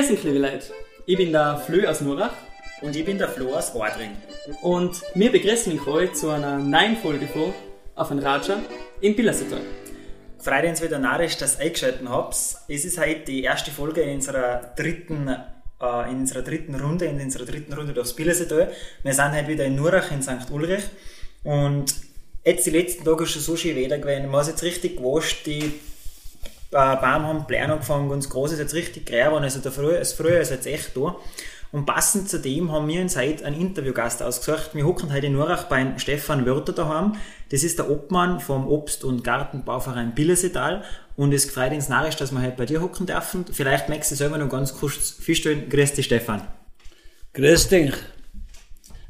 Grüß euch, liebe Leute. Ich bin der Flö aus Nurach Und ich bin der Flo aus Wadring. und wir begrüßen euch heute zu einer neuen Folge von Auf ein Raja in Billersetal. Freut uns wieder narrisch, dass ihr eingeschaltet habt. Es ist heute die erste Folge in unserer dritten, äh, in unserer dritten Runde, in unserer dritten Runde durchs Billersetal. Wir sind heute wieder in Nurach in St. Ulrich. Und jetzt die letzten Tage ist schon so schön Wetter gewesen. Man ist jetzt richtig gewascht, die Bäume haben Blären angefangen, ganz groß ist jetzt richtig grau geworden. Also der Frühjahr, das Frühjahr ist jetzt echt da. Und passend zu dem haben wir uns heute einen Interviewgast ausgesucht. Wir hocken heute in Nurach beim Stefan Wörter daheim. Das ist der Obmann vom Obst- und Gartenbauverein Billersetal. Und es freut uns narrisch, dass wir heute bei dir hocken dürfen. Vielleicht magst du selber noch ganz kurz vorstellen. Grüß dich, Stefan. Grüß dich.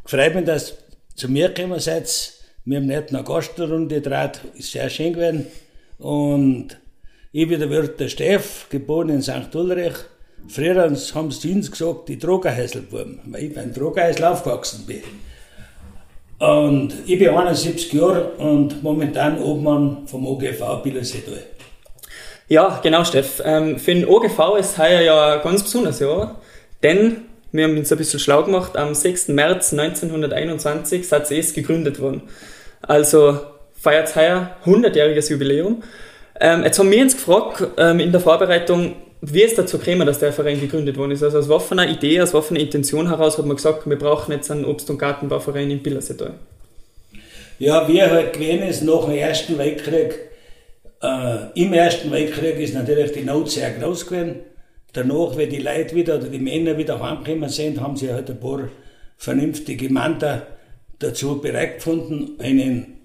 Freut mich, dass zu mir gekommen seid. Wir haben nicht eine Gastrunde gedreht, ist sehr schön gewesen. Und ich bin der Wirt der Steff, geboren in St. Ulrich. Früher haben sie uns gesagt, die Drogerhäuselbuben, weil ich beim Drogerhäusl aufgewachsen bin. Und ich bin 71 Jahre und momentan Obmann vom OGV Billersetal. Ja, genau, Steff. Ähm, für den OGV ist heuer ja ein ganz besonderes Jahr, denn wir haben uns ein bisschen schlau gemacht. Am 6. März 1921 seid ihr erst gegründet worden. Also feiert heuer 100-jähriges Jubiläum. Ähm, jetzt haben wir uns gefragt ähm, in der Vorbereitung, wie ist dazu gekommen, dass der Verein gegründet worden ist. Also aus einer Idee, aus einer Intention heraus hat man gesagt, wir brauchen jetzt einen Obst- und Gartenbauverein in Billersetal. Ja, wie halt gewesen ist nach dem Ersten Weltkrieg, äh, im Ersten Weltkrieg ist natürlich die Not sehr groß gewesen. Danach, wenn die Leute wieder oder die Männer wieder heimgekommen sind, haben sie halt ein paar vernünftige Männer dazu bereit gefunden, einen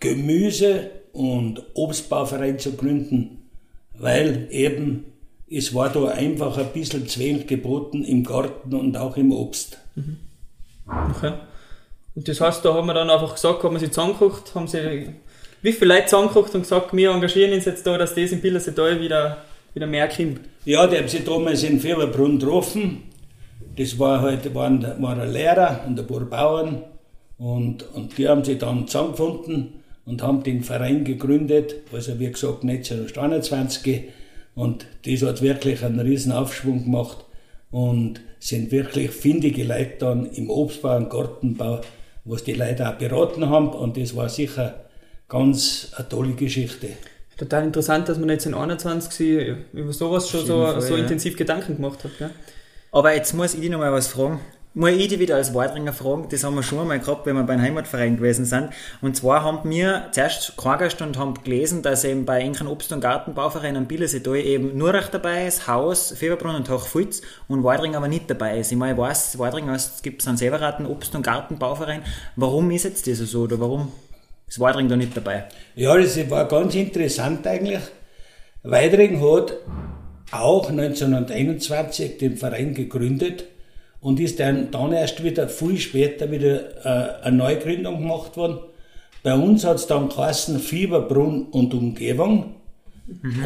Gemüse- und Obstbauverein zu gründen, weil eben es war da einfach ein bisschen wenig geboten im Garten und auch im Obst. Okay. Und das heißt, da haben wir dann einfach gesagt, haben wir sie zusammengekocht, haben sie, wie viele Leute zusammengekocht und gesagt, wir engagieren uns jetzt da, dass das in Billersetal wieder, wieder mehr kommt. Ja, die haben sich damals in Fieberbrunn getroffen. Das war halt, waren, war ein Lehrer und ein paar Bauern. Und, und die haben sich dann zusammengefunden und haben den Verein gegründet. Also, wie gesagt, 1921. Und das hat wirklich einen riesen Aufschwung gemacht. Und sind wirklich findige Leute dann im Obstbau und Gartenbau, was die Leute auch beraten haben. Und das war sicher ganz eine tolle Geschichte. Total interessant, dass man jetzt in 21 sich über sowas schon so, Fall, so ja. intensiv Gedanken gemacht hat. Gell? Aber jetzt muss ich dich noch mal was fragen. Muss ich wieder als Wadringer fragen? Das haben wir schon einmal gehabt, wenn wir beim Heimatverein gewesen sind. Und zwar haben wir zuerst gereist und haben gelesen, dass eben bei Enken Obst- und Gartenbauverein am Billerseetal eben Nurach dabei ist, Haus, Fieberbrunn und Hochfulz und Wadring aber nicht dabei ist. Ich meine, ich weiß, Wadring es gibt St. Severaten Obst- und Gartenbauverein. Warum ist jetzt das so oder warum ist Wadring da nicht dabei? Ja, das war ganz interessant eigentlich. Weidring hat auch 1921 den Verein gegründet und ist dann, dann erst wieder viel später wieder äh, eine Neugründung gemacht worden. Bei uns hat es dann geheißen Fieberbrunn und Umgebung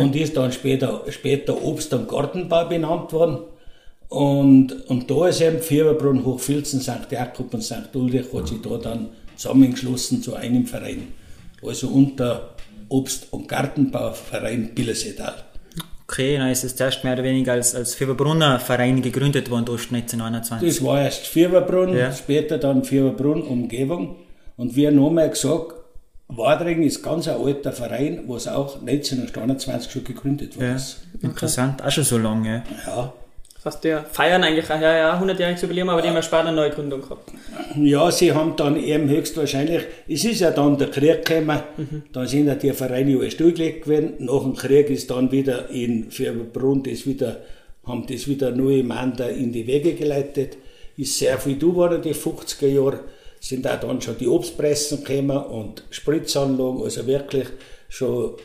und ist dann später, später Obst- und Gartenbau benannt worden. Und, und da ist eben Fieberbrunn, Hochfilzen, St. Jakob und St. Ulrich hat sich da dann zusammengeschlossen zu einem Verein. Also unter Obst- und Gartenbauverein Billersetal. Okay, dann ist es zuerst mehr oder weniger als, als Fieberbrunner Verein gegründet worden, durch 1921. Das war erst Fieberbrunn, Ja. später dann Fieberbrunn Umgebung. Und wir haben nochmal gesagt, Wadring ist ganz ein alter Verein, was auch 1921 schon gegründet worden Ja, ist. interessant, auch schon so lange. ja. Ja. Das heißt, wir feiern eigentlich ein ja, 100-jähriges Jubiläum, aber die haben ja später eine Neugründung gehabt. Ja, sie haben dann eben höchstwahrscheinlich, es ist ja dann der Krieg gekommen, dann sind ja die Vereine alle stillgelegt gewesen. Nach dem Krieg ist dann wieder in Fieberbrunn das wieder, haben das wieder neue Männer in die Wege geleitet. Ist sehr viel da geworden, die 50er Jahre. Sind auch dann schon die Obstpressen gekommen und Spritzanlagen, also wirklich schon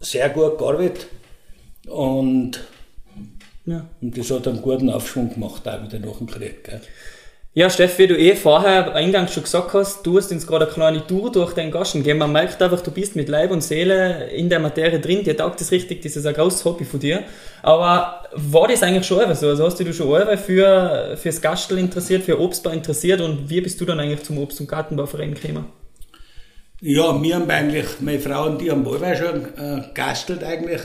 sehr gut gearbeitet. Und, Ja. und das hat einen guten Aufschwung gemacht, auch wieder nach dem Krieg. Gell. Ja, Steff, wie du eh vorher eingangs schon gesagt hast, du hast uns gerade eine kleine Tour durch den Gaschen gegeben. Man merkt einfach, du bist mit Leib und Seele in der Materie drin. Dir taugt das richtig, das ist ein großes Hobby von dir. Aber war das eigentlich schon immer so? Also hast du dich schon immer für, fürs Gastel interessiert, für Obstbau interessiert und wie bist du dann eigentlich zum Obst- und Gartenbauverein gekommen? Ja, wir haben eigentlich, meine Frau und die haben alle schon äh, gastelt eigentlich,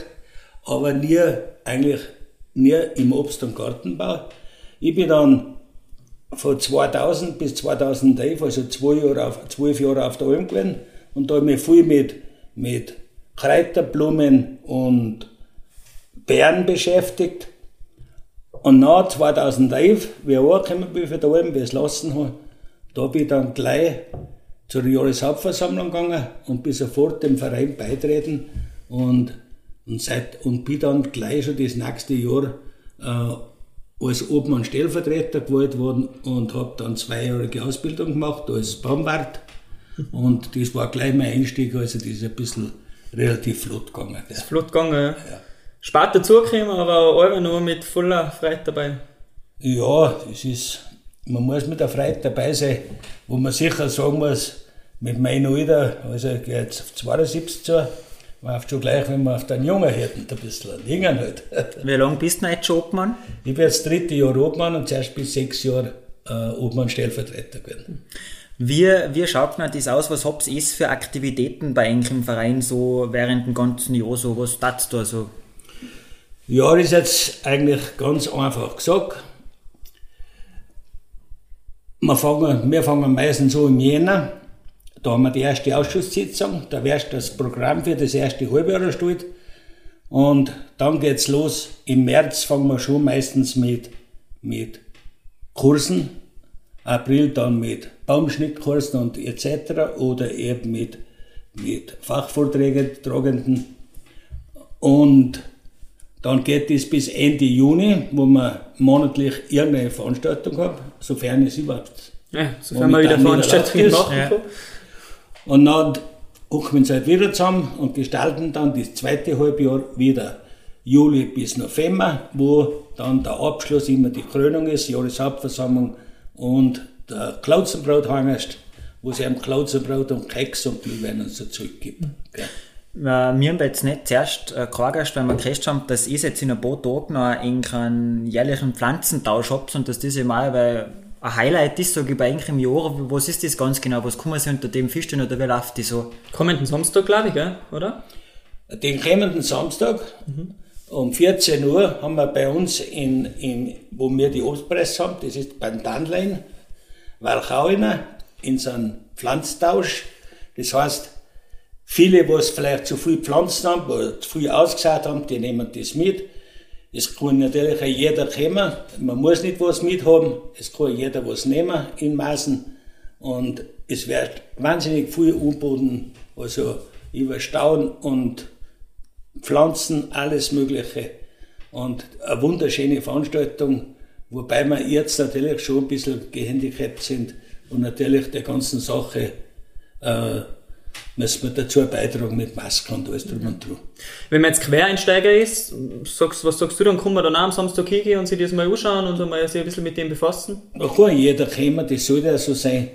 aber nie eigentlich nie im Obst- und Gartenbau. Ich bin dann von 2000 bis 2011, also zwei Jahre zwölf Jahre auf der Alm gewesen und da habe ich mich viel mit, mit Kräuterblumen und Beeren beschäftigt. Und nach 2011, wie ich angekommen bin für die Alm, wie ich es lassen habe, da bin ich dann gleich zur Jahreshauptversammlung gegangen und bin sofort dem Verein beitreten und, und, seit, und bin dann gleich schon das nächste Jahr äh, als Obmann Stellvertreter gewählt worden und habe dann zweijährige Ausbildung gemacht als Baumwart. Und das war gleich mein Einstieg, also das ist ein bisschen relativ flott gegangen. Das ist flott gegangen, ja. Spät dazugekommen, aber auch noch mit voller Freude dabei. Ja, es ist, man muss mit der Freude dabei sein, wo man sicher sagen muss, mit meinem Alter, also ich gehe jetzt auf 72 zu, man schon gleich, wenn man auf den Jungen hätten, ein bisschen hängen halt. Wie lange bist du jetzt schon Obmann? Ich bin jetzt das dritte Jahr Obmann und zuerst bis sechs Jahre äh, Obmann-Stellvertreter gewesen. Wie, wie schaut man das aus? Was habt ihr für Aktivitäten bei euch im Verein so während dem ganzen Jahr so? Was tat da so? Ja, das ist jetzt eigentlich ganz einfach gesagt. Wir fangen, wir fangen meistens so im Jänner da haben wir die erste Ausschusssitzung, da wird das Programm für das erste Halbjahr erstellt. Und dann geht's los. Im März fangen wir schon meistens mit, mit Kursen. April dann mit Baumschnittkursen und etc. oder eben mit, mit Fachvorträgen tragenden. Und dann geht es bis Ende Juni, wo man monatlich irgendeine Veranstaltung hat, sofern es überhaupt. Ja, sofern man wieder Veranstaltungen machen ja. Und dann kommen sie halt wieder zusammen und gestalten dann das zweite Halbjahr wieder Juli bis November, wo dann der Abschluss immer die Krönung ist, Jahreshauptversammlung und der Klauzenbrot hangest, wo sie einem Klauzenbrot und Keks und Glühwein und so zurückgeben. Okay. Wir haben jetzt nicht zuerst äh, weil wir gehört haben, dass ich jetzt in ein paar Tagen noch einen jährlichen Pflanzentausch habe und dass diese Mal, weil ein Highlight ist, sage ich bei eigentlich im Jahr. Was ist das ganz genau? Was kann man sich unter dem vorstellen oder wie läuft das so? Kommenden Samstag, glaube ich, gell? oder? Den kommenden Samstag mhm. um 14 Uhr haben wir bei uns, in, in, wo wir die Obstpresse haben, das ist beim Tannlein, Walchauiner, in so einem Pflanztausch. Das heißt, viele, die vielleicht zu viel Pflanzen haben oder zu viel ausgesät haben, die nehmen das mit es kann natürlich auch jeder kommen. Man muss nicht was mithaben. Es kann jeder was nehmen in Maßen. Und es wird wahnsinnig viel umboden, also über Stauen und Pflanzen, alles Mögliche. Und eine wunderschöne Veranstaltung, wobei wir jetzt natürlich schon ein bisschen gehandicapt sind und natürlich der ganzen Sache äh, müssen wir dazu beitragen mit Masken und alles drum und dran. Wenn man jetzt Quereinsteiger ist, sagst, was sagst du, dann kann man dann auch am Samstag hingehen und sich das mal anschauen und mal sich ein bisschen mit dem befassen? Da kann jeder kommen, das soll ja so sein.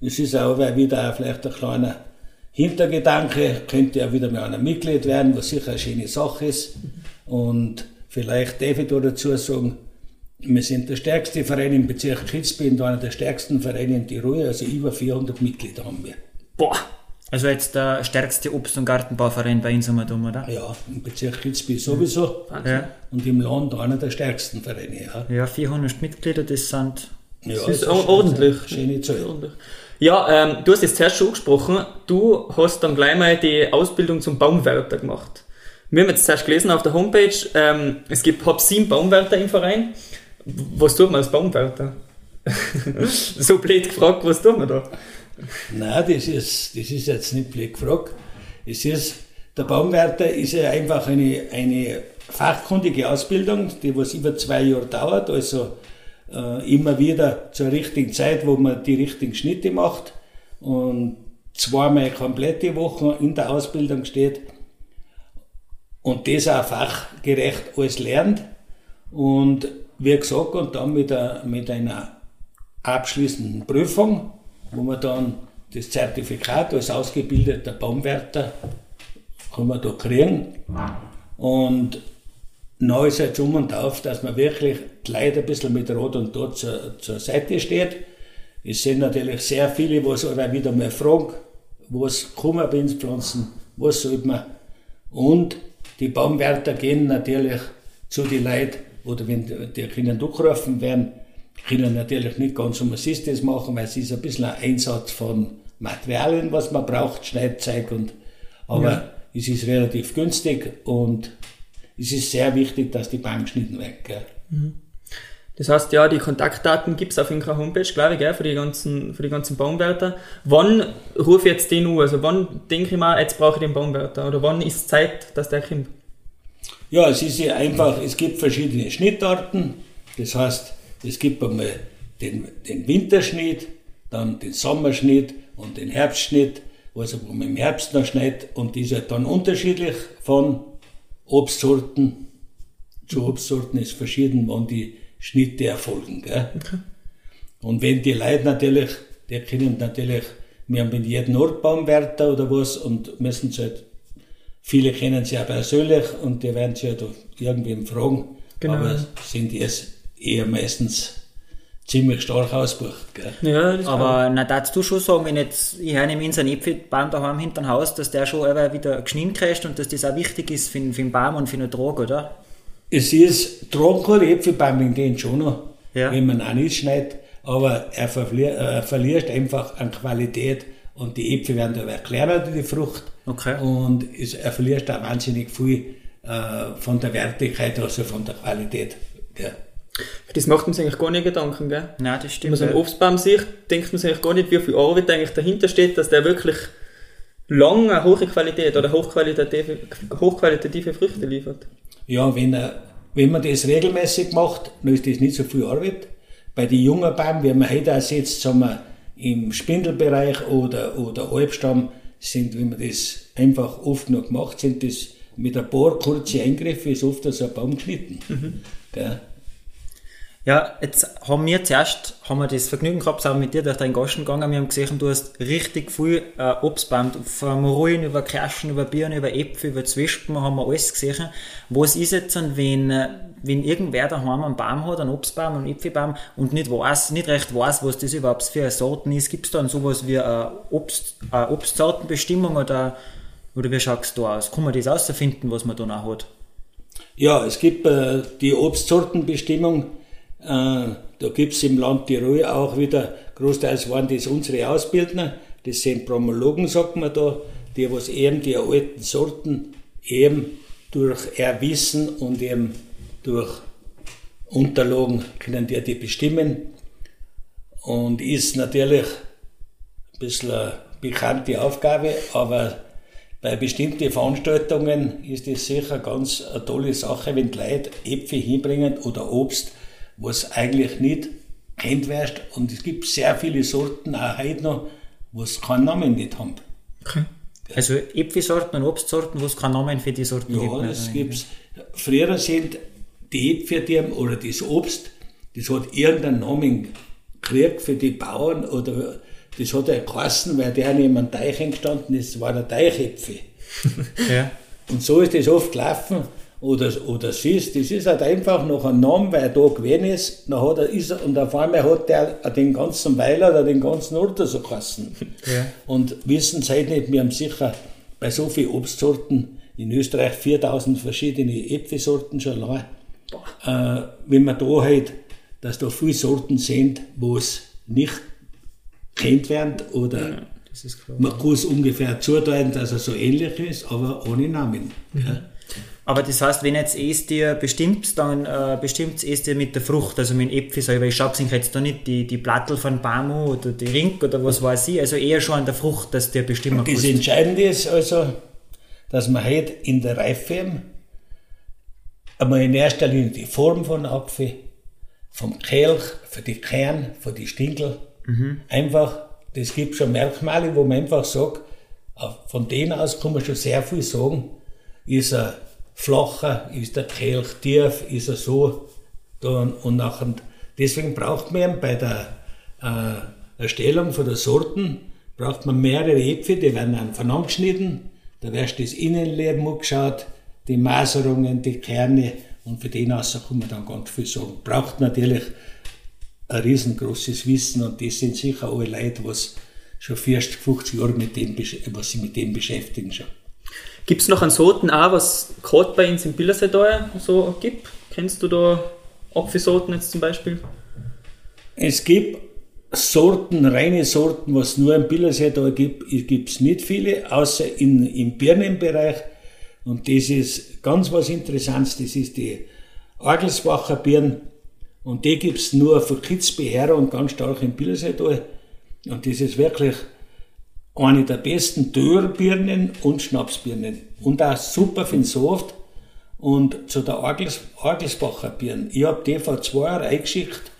Das ist auch wieder auch vielleicht ein kleiner Hintergedanke, könnte ja wieder mal einer Mitglied werden, was sicher eine schöne Sache ist. Und vielleicht darf ich da dazu sagen, wir sind der stärkste Verein im Bezirk Kitzbühel und einer der stärksten Vereine in Tirol, also über 400 Mitglieder haben wir. Boah! Also jetzt der stärkste Obst- und Gartenbauverein bei uns haben oder? Ja, im Bezirk Kitzbühel sowieso. Ja. Und im Land einer der stärksten Vereine. Ja, ja 400 Mitglieder, das sind... Ja, das ist ordentlich. Schöne Zahl. Ja, ähm, du hast jetzt zuerst schon angesprochen, du hast dann gleich mal die Ausbildung zum Baumwärter gemacht. Wir haben jetzt zuerst gelesen auf der Homepage, ähm, es gibt hab sieben Baumwärter im Verein. Was tut man als Baumwärter? so blöd gefragt, was tut man da? Nein, das ist, das ist jetzt nicht blöd gefragt. Es ist, der Baumwärter ist ja einfach eine, eine fachkundige Ausbildung, die was über zwei Jahre dauert, also äh, immer wieder zur richtigen Zeit, wo man die richtigen Schnitte macht und zweimal komplette Wochen in der Ausbildung steht und das auch fachgerecht alles lernt und wie gesagt, und dann mit, a, mit einer abschließenden Prüfung wo man dann das Zertifikat als ausgebildeter Baumwärter kann man da kriegen. Und neu ist jetzt um und auf, dass man wirklich gleich ein bisschen mit Rot und Tod zur, zur Seite steht. Es sind natürlich sehr viele, die sich wieder mal fragen, was kann man pflanzen, was sollte man. Und die Baumwärter gehen natürlich zu den Leuten, oder wenn die können durchgerufen werden, können natürlich nicht ganz umsonst das machen, weil es ist ein bisschen ein Einsatz von Materialien, was man braucht, Schneidzeug und, aber ja. es ist relativ günstig und es ist sehr wichtig, dass die Baum geschnitten werden. Das heißt, ja, die Kontaktdaten gibt es auf unserer Homepage, glaube ich, gell, für, die ganzen, für die ganzen Baumwärter. Wann rufe ich jetzt den an? Also wann denke ich mal, jetzt brauche ich den Baumwärter? Oder wann ist Zeit, dass der kommt? Ja, es ist ja einfach, es gibt verschiedene Schnittarten. Das heißt, es gibt einmal den, den Winterschnitt, dann den Sommerschnitt und den Herbstschnitt, also wo man im Herbst noch schneidet. Und die ist halt dann unterschiedlich von Obstsorten zu Obstsorten ist verschieden, wann die Schnitte erfolgen. Gell? Okay. Und wenn die Leute natürlich, die können natürlich, wir haben in jedem Ort Baumwärter oder was und müssen sie halt, viele kennen sie ja persönlich und die werden sie halt irgendwie fragen, genau. aber sind jetzt eher meistens ziemlich stark ausgebucht. Gell? Ja, aber na, darfst du schon sagen, wenn jetzt, ich höre nämlich in seinem Äpfelbaum daheim hinter dem Haus, dass der schon wieder geschnitten kriegt und dass das auch wichtig ist für, für den Baum und für den Trag, oder? Es ist trockene Äpfelbäume gehen schon noch, ja. wenn man auch nicht schneidet, aber er, verliert, er verliert einfach an Qualität und die Äpfel werden dabei kleiner, die Frucht. Okay. Und es, er verliert da wahnsinnig viel äh, von der Wertigkeit, also von der Qualität. Ja. Das macht man sich eigentlich gar nicht Gedanken, gell? Nein, das stimmt. Wenn man so einen Obstbaum sieht, denkt man sich eigentlich gar nicht, wie viel Arbeit eigentlich dahinter steht, dass der wirklich lange hohe Qualität oder hochqualitative, hochqualitative Früchte liefert. Ja, wenn, wenn man das regelmäßig macht, dann ist das nicht so viel Arbeit. Bei den jungen Bäumen, wie man heute auch sieht, sagen wir, im Spindelbereich oder, oder Halbstamm, sind, wenn man das einfach oft noch gemacht, sind das mit ein paar kurzen Eingriffen ist oft so ein Baum geschnitten. Mhm. Ja, jetzt haben wir zuerst haben wir das Vergnügen gehabt, sind mit dir durch deinen Gasten gegangen. Wir haben gesehen, du hast richtig viel äh, Obstbaum, von Ruhen über Kirschen, über Birnen, über Äpfel, über Zwischen, haben wir alles gesehen. Was ist jetzt, wenn, äh, wenn irgendwer daheim einen Baum hat, einen Obstbaum, einen Äpfelbaum und nicht weiß, nicht recht weiß, was das überhaupt für eine Sorten ist? Gibt es dann sowas wie eine Obst, eine Obstsortenbestimmung oder, oder wie schaut es da aus? Kann man das herausfinden, was man da noch hat? Ja, es gibt äh, die Obstsortenbestimmung äh, da gibt es im Land Tirol auch wieder, großteils waren das unsere Ausbildner, das sind Promologen, sagt man da, die was eben die alten Sorten eben durch Erwissen und eben durch Unterlagen können die die bestimmen. Und ist natürlich ein bisschen eine bekannte Aufgabe, aber bei bestimmten Veranstaltungen ist es sicher ganz eine tolle Sache, wenn die Leute Äpfel hinbringen oder Obst was eigentlich nicht kennt wirst. Und es gibt sehr viele Sorten auch heute noch, was keinen Namen nicht haben. Okay. Also Äpfelsorten und Obstsorten, wo es keinen Namen für die Sorten ja, gibt? Ja, das gibt's. Früher sind die Äpfel, die haben, oder das Obst, das hat irgendeinen Namen gekriegt für die Bauern oder das hat er geheißen, weil der neben einem Teich entstanden ist, war der Teichäpfel. ja. Und so ist das oft gelaufen oder, oder siehst, das ist halt einfach noch ein Name, weil er da gewesen ist, dann hat er, ist er, und auf einmal hat der den ganzen Weiler oder den ganzen Ort so geheißen. Ja. Und wissen Sie halt nicht, wir haben sicher bei so vielen Obstsorten in Österreich 4000 verschiedene Äpfelsorten schon lange. Äh, wenn man da halt, dass da viele Sorten sind, wo es nicht kennt werden oder ja, man kann es ungefähr zudeuten, dass er so ähnlich ist, aber ohne Namen. Mhm. Ja. Aber das heißt, wenn jetzt es dir bestimmt, dann äh, bestimmt es dir mit der Frucht, also mit dem Äpfel selber. Ich schaue jetzt da nicht die, die Plattel von Bamu oder die Ring oder was weiß ich, also eher schon an der Frucht, dass der bestimmt kann. Das Entscheidende ist also, dass man halt in der Reife einmal in erster Linie die Form von Apfel, vom Kelch, für die Kern, für die Stinkel, mhm. einfach, das gibt schon Merkmale, wo man einfach sagt, von denen aus kann man schon sehr viel sagen, ist er flacher, ist der Kelch tief, ist er so. Und nachher, deswegen braucht man bei der äh, Erstellung von der Sorten, braucht man mehrere Äpfel, die werden dann voneinander geschnitten, da wird das Innenleben angeschaut, die Maserungen, die Kerne und für den aus kann man dann ganz viel sagen. Braucht natürlich ein riesengroßes Wissen und das sind sicher alle Leute, was schon 40, 50 Jahre mit dem, was sie mit dem beschäftigen schon. Gibt es noch einen Sorten auch, was gerade bei uns im Billersetal so gibt? Kennst du da Apfelsorten jetzt zum Beispiel? Es gibt Sorten, reine Sorten, was nur im Billersee gibt, gibt es nicht viele, außer in, im Birnenbereich. Und das ist ganz was Interessantes, das ist die Orgelsbacher Birnen. Und die gibt es nur für Kitzbeherrer und ganz stark im Billersee da. Und das ist wirklich eine der besten Dörrbirnen und Schnapsbirnen. Und auch super für den Soft. Und zu der Orgels, Orgelsbacher Birnen. Ich habe die vor zwei Jahren eingeschickt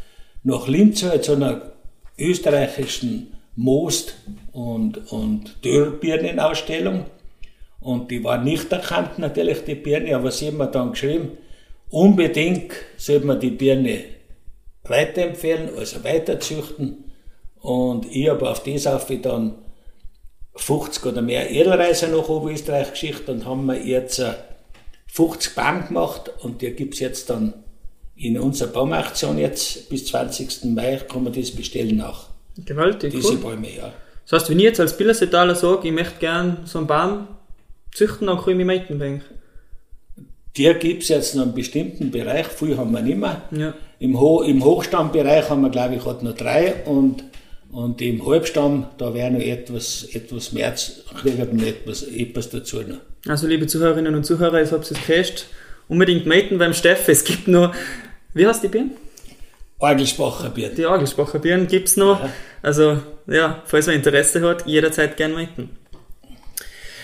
nach Linz zu einer österreichischen Most- und, und Dörrbirnenausstellung. Und die war nicht erkannt, natürlich, die Birne, aber sie haben mir dann geschrieben, unbedingt sollte man die Birne weiterempfehlen, also weiterzüchten. Und ich habe auf das auf dann 50 oder mehr Edelreiser nach Oberösterreich geschickt und haben wir jetzt 50 Baum gemacht und die gibt es jetzt dann in unserer Baumaktion jetzt bis 20. Mai kann man das bestellen nach. Gewaltig, Diese cool. Bäume, ja. Das heißt, wenn ich jetzt als Billersetaler sage, ich möchte gerne so einen Baum züchten, dann kann ich mich melden, denke Die gibt es jetzt noch einen bestimmten Bereich, viel haben wir nicht mehr. Ja. Im, Ho Im Hochstammbereich haben wir, glaube ich, hat noch drei und, und im Halbstamm, da wäre noch etwas, etwas mehr, kriegen wir etwas, etwas dazu noch. Also, liebe Zuhörerinnen und Zuhörer, ich habe es gehört, unbedingt melden beim Steff. Es gibt noch, wie heißt die Birnen? Orgelsbacher Bier. Die Orgelsbacher Birnen gibt es noch. Ja. Also, ja, falls man Interesse hat, jederzeit gerne melden.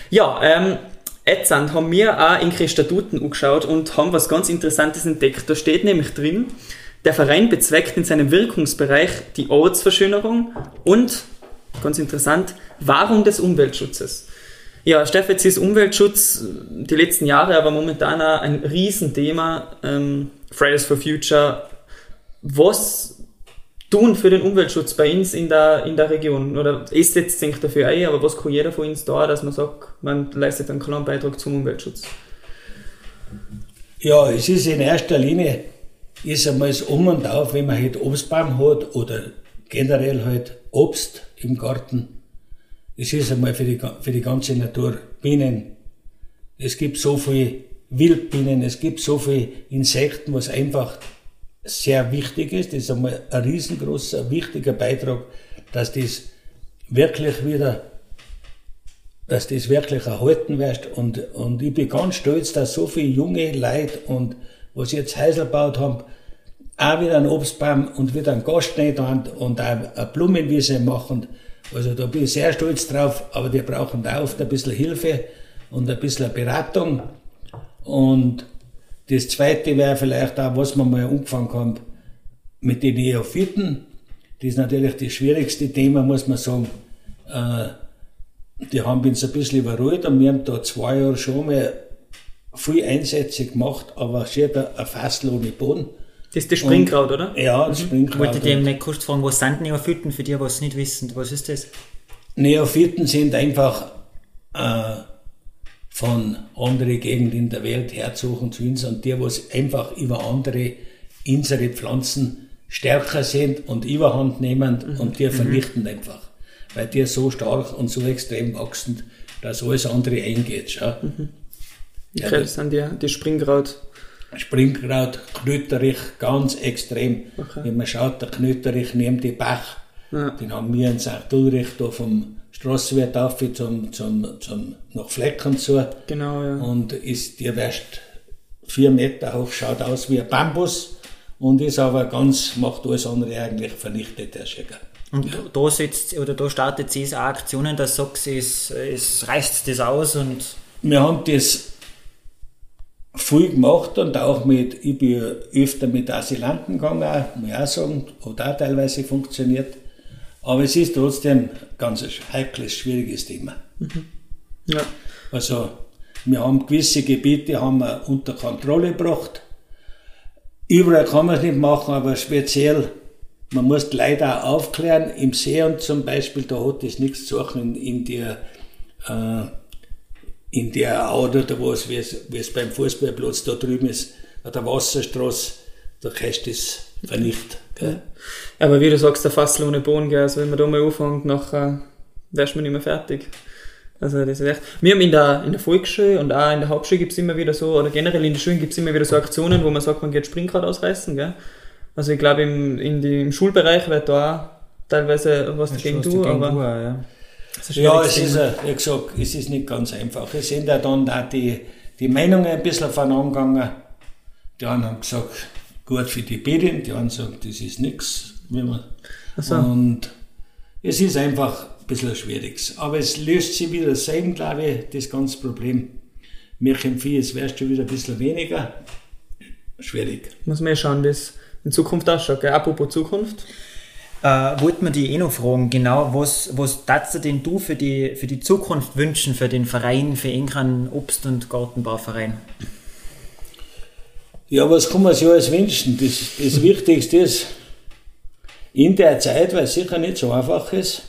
Ja, ähm, jetzt haben wir auch in Statuten angeschaut und haben was ganz Interessantes entdeckt. Da steht nämlich drin, der Verein bezweckt in seinem Wirkungsbereich die Ortsverschönerung und, ganz interessant, Wahrung des Umweltschutzes. Ja, Steff, jetzt ist Umweltschutz die letzten Jahre aber momentan auch ein Riesenthema. Ähm, Fridays for Future. Was tun für den Umweltschutz bei uns in der, in der Region? Oder ist jetzt denkt dafür ein, aber was kann jeder von uns da, dass man sagt, man leistet einen kleinen Beitrag zum Umweltschutz? Ja, es ist in erster Linie, ist einmal das Um und Auf, wenn man halt Obstbaum hat oder generell halt Obst im Garten. Es ist einmal für die, für die ganze Natur Bienen. Es gibt so viele Wildbienen, es gibt so viele Insekten, was einfach sehr wichtig ist. Das ist einmal ein riesengroßer, wichtiger Beitrag, dass das wirklich wieder, dass das wirklich erhalten wird. Und, und ich bin ganz stolz, dass so viele junge Leute und was jetzt Häusl gebaut haben, auch wieder einen Obstbaum und wieder einen Gastschnee haben und auch eine Blumenwiese machen. Also da bin ich sehr stolz drauf, aber die brauchen da oft ein bisschen Hilfe und ein bisschen Beratung. Und das zweite wäre vielleicht auch, was man mal angefangen haben mit den Neophyten. Das ist natürlich das schwierigste Thema, muss man sagen. Äh, die haben uns ein bisschen überrollt und wir haben da zwei Jahre schon mal viel Einsätze gemacht, aber schon ein Fassel ohne Boden. Das ist das Springkraut, oder? Ja, das Springkraut. Ich wollte dem nicht kurz fragen, was sind Neophyten für die, was es nicht wissen? Was ist das? Neophyten sind einfach äh, von anderen Gegenden in der Welt herzusuchen zu uns und die, was einfach über andere unsere Pflanzen stärker sind und überhand nehmen und die vernichten einfach. Weil die so stark und so extrem wachsen, dass alles andere eingeht. Schau. Okay, das sind die, die Springkraut. Springkraut, Knöterich, ganz extrem. Okay. Wenn man schaut, der Knöterich neben die Bach, Ja. den haben wir in St. Ulrich da vom Straßenwert auf zum, zum, zum, nach Flecken zu. Genau, ja. Und ist, der wirst vier Meter hoch, schaut aus wie ein Bambus und ist aber ganz, macht alles andere eigentlich vernichtet, der Schäger. Und da setzt, oder da startet sie auch Aktionen, dass sagt, es, es reißt das aus und Wir haben das viel gemacht und auch mit, ich bin öfter mit Asylanten gegangen, muss ich auch sagen, hat auch teilweise funktioniert. Aber es ist trotzdem ganz ein heikles, schwieriges Thema. ja. Also, wir haben gewisse Gebiete haben wir unter Kontrolle gebracht. Überall kann man es nicht machen, aber speziell, man muss Leute auch aufklären. Im See und zum Beispiel, da hat es nichts zu suchen in, in der, äh, in der Au oder wo es, wie es, wie es beim Fußballplatz da drüben ist, an der Wasserstraße, da kannst du das vernichten. Gell? Aber wie du sagst, der Fassel ohne Boden, gell, also wenn man da mal anfängt, nachher wärst man nicht mehr fertig. Also das ist echt. Wir haben in der, in der Volksschule und auch in der Hauptschule gibt es immer wieder so, oder generell in den Schulen gibt es immer wieder so Aktionen, wo man sagt, man geht Springrad ausreißen. Gell? Also ich glaube, im, in die, im Schulbereich wird da auch teilweise was dagegen tun, aber... Du, ja. Ja, es ist, wie gesagt, es ist nicht ganz einfach. Es sind ja dann auch die, die Meinungen ein bisschen voneinander gegangen. Die einen haben gesagt, gut für die Medien, die anderen sagen, das ist nichts. So. Und es ist einfach ein bisschen schwierig. Aber es löst sich wieder selber, glaube ich, das ganze Problem. Empfehle es wäre schon wieder ein bisschen weniger. Schwierig. Muss man ja schauen, wie es in Zukunft ausschaut. Gell? Apropos Zukunft. Äh, wollten wir die eh noch fragen, genau, was, was darfst du denn du für die, für die Zukunft wünschen, für den Verein, für Enkern Obst- und Gartenbauverein? Ja, was kann man sich alles wünschen? Das, das Wichtigste ist, in der Zeit, weil es sicher nicht so einfach ist,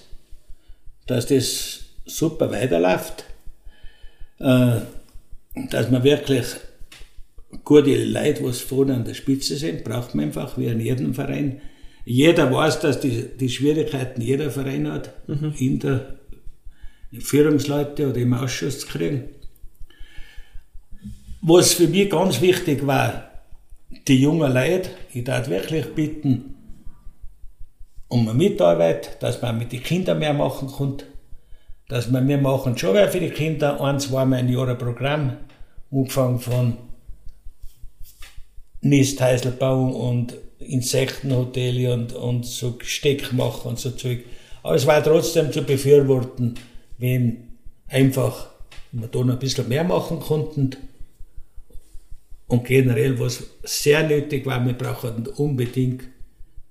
dass das super weiterläuft, äh, dass man wirklich gute Leute, was vorne an der Spitze sind, braucht man einfach, wie in jedem Verein. Jeder weiß, dass die, die Schwierigkeiten jeder Verein hat, mhm. in der Führungsleute oder im Ausschuss zu kriegen. Was für mich ganz wichtig war, die jungen Leute, ich darf wirklich bitten um eine Mitarbeit, dass man mit den Kindern mehr machen kann, dass man mehr machen schon für die Kinder ein, zweimal im Jahr ein Programm, angefangen von Nisthäuselbau und Insektenhotel und, und so Gesteck machen und so Zeug. Aber es war trotzdem zu befürworten, wenn einfach wir da noch ein bisschen mehr machen konnten. Und generell, was sehr nötig war, wir brauchen unbedingt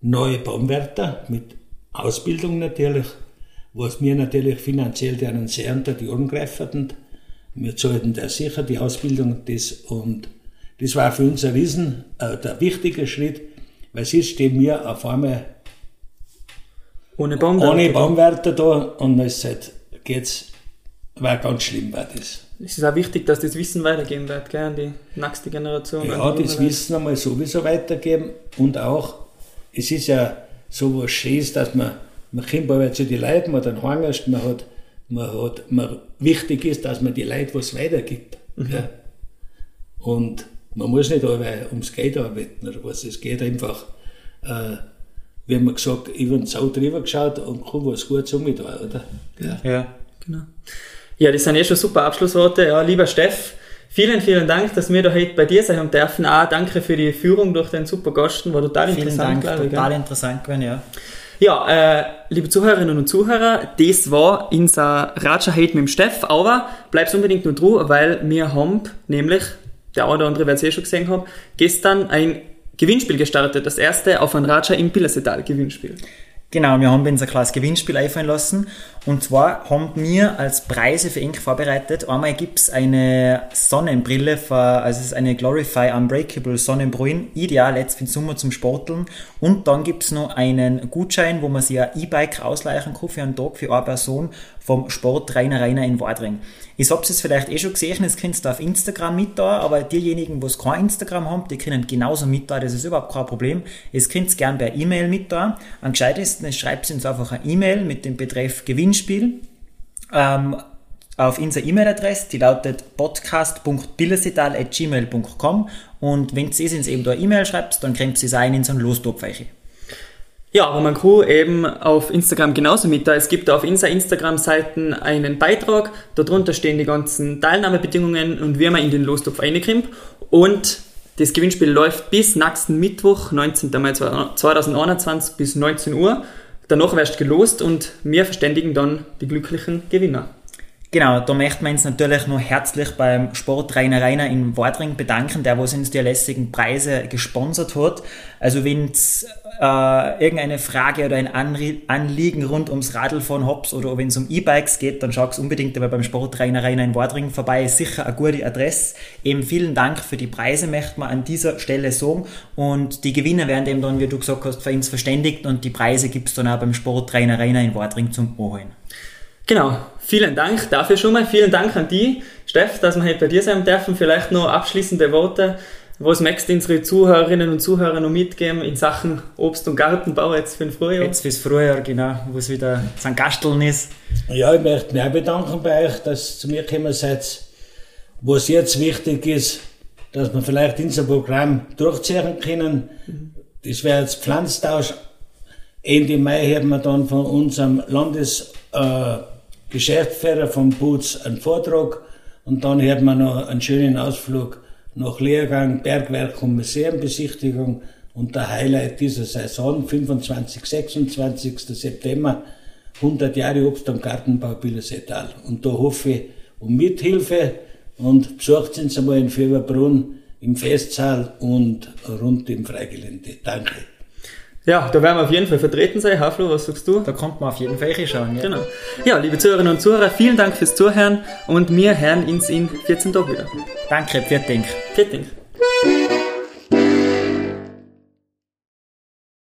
neue Baumwärter mit Ausbildung natürlich, was mir natürlich finanziell deren sehr unter die Ohren greifen. Wir zahlten da sicher die Ausbildung das und das war für uns ein riesen, äh, der wichtige Schritt, weil sonst stehen wir auf einmal ohne Baumwärter, ohne Baumwärter da und es halt geht's, war ganz schlimm war das. Es ist auch wichtig, dass das Wissen weitergeben wird, gell, an die nächste Generation. Ja, das Wissen einmal sowieso weitergeben und auch, es ist ja so was Schönes, dass man, man kommt aber zu den Leuten, man dann hängerst, man hat, man hat, man, wichtig ist, dass man die Leute was weitergibt. Mhm. Ja. Und man muss nicht ums Geld arbeiten oder was. Es geht einfach, äh, wie man gesagt, über den Sau drüber geschaut und kann was Gutes um da, oder? Ja. ja, genau. Ja, das sind eh schon super Abschlussworte. Ja, lieber Steff, vielen, vielen Dank, dass wir da heute bei dir sein haben dürfen. Auch danke für die Führung durch den super Gasten, war total vielen interessant. Dank, total interessant gewesen, ja. Ja, äh, liebe Zuhörerinnen und Zuhörer, das war unser Raja Hate mit dem Steff, aber bleib's unbedingt nur dran, weil wir haben nämlich der eine oder andere wird es eh schon gesehen haben, gestern ein Gewinnspiel gestartet. Das erste auf ein Raja im Pillersetal Gewinnspiel. Genau, wir haben uns ein kleines Gewinnspiel einfallen lassen. Und zwar haben wir als Preise für Ink vorbereitet. Einmal gibt es eine Sonnenbrille, für, also es ist eine Glorify Unbreakable Sonnenbrille, ideal jetzt für den Sommer zum Sporteln. Und dann gibt es noch einen Gutschein, wo man sich ein E-Bike ausleihen kann für einen Tag für eine Person vom Sportrainer Rainer in Wadring. Ich habe es vielleicht eh schon gesehen, das könnt ihr auf Instagram mit da, aber diejenigen, die kein Instagram haben, die können genauso mit da, das ist überhaupt kein Problem. Ihr könnt es gerne per E-Mail mit da. Am gescheitesten schreibt ihr uns einfach eine E-Mail mit dem Betreff Gewinnspiel. Ähm, auf unsere E-Mail-Adresse, die lautet podcast.billesetal.gmail.com und wenn ihr uns eben da E-Mail schreibt, dann könnt ihr es ein in so einen Lostopf ja, aber man kann eben auf Instagram genauso mit da. Es gibt auf unserer Instagram-Seiten einen Beitrag, darunter stehen die ganzen Teilnahmebedingungen und wie man in den Lostopf reinkommt. Und das Gewinnspiel läuft bis nächsten Mittwoch, 19. Mai 2021 bis 19 Uhr. Danach wirst du gelost und wir verständigen dann die glücklichen Gewinner. Genau, da möchten wir uns natürlich noch herzlich beim Sportrainer Rainer in Wadring bedanken, der was uns die lästigen Preise gesponsert hat. Also wenn es äh, irgendeine Frage oder ein Anliegen rund ums Radlfahren habt oder wenn es um E-Bikes geht, dann schaut unbedingt aber beim Sportrainer Rainer in Wadring vorbei. Sicher eine gute Adresse. Eben vielen Dank für die Preise, möchte man an dieser Stelle sagen. Und die Gewinner werden eben dann, wie du gesagt hast, für uns verständigt und die Preise gibt es dann auch beim Sportrainer Rainer in Wadring zum Anholen. Genau, vielen Dank dafür schon mal. Vielen Dank an die, Steff, dass wir heute bei dir sein dürfen. Vielleicht noch abschließende Worte Was möchtest du unsere Zuhörerinnen und Zuhörer noch mitgeben in Sachen Obst- und Gartenbau jetzt für den Frühjahr? Jetzt fürs Frühjahr, genau, wo es wieder St. Gasteln ist. Ja, ich möchte mich auch bedanken bei euch, dass ihr zu mir gekommen seid. Was jetzt wichtig ist, dass wir vielleicht unser Programm durchziehen können. Das wäre jetzt Pflanztausch. Ende Mai haben wir dann von unserem Landesgeschäftsführer äh, vom Putz einen Vortrag und dann haben wir noch einen schönen Ausflug nach Lehrgang, Bergwerk und Museumbesichtigung und der Highlight dieser Saison, 25, 26. September, 100 Jahre Obst- und Gartenbau Billerseetal. Und da hoffe ich um Mithilfe und besucht uns einmal in Fürberbrunn im Festsaal und rund im Freigelände. Danke. Ja, da werden wir auf jeden Fall vertreten sein. Haflo, was sagst du? Da kommt man auf jeden Fall schauen. Ja. Genau. Ja, liebe Zuhörerinnen und Zuhörer, vielen Dank fürs Zuhören und wir hören uns in 14 Tagen wieder. Danke, vielen Dank. Vielen Dank.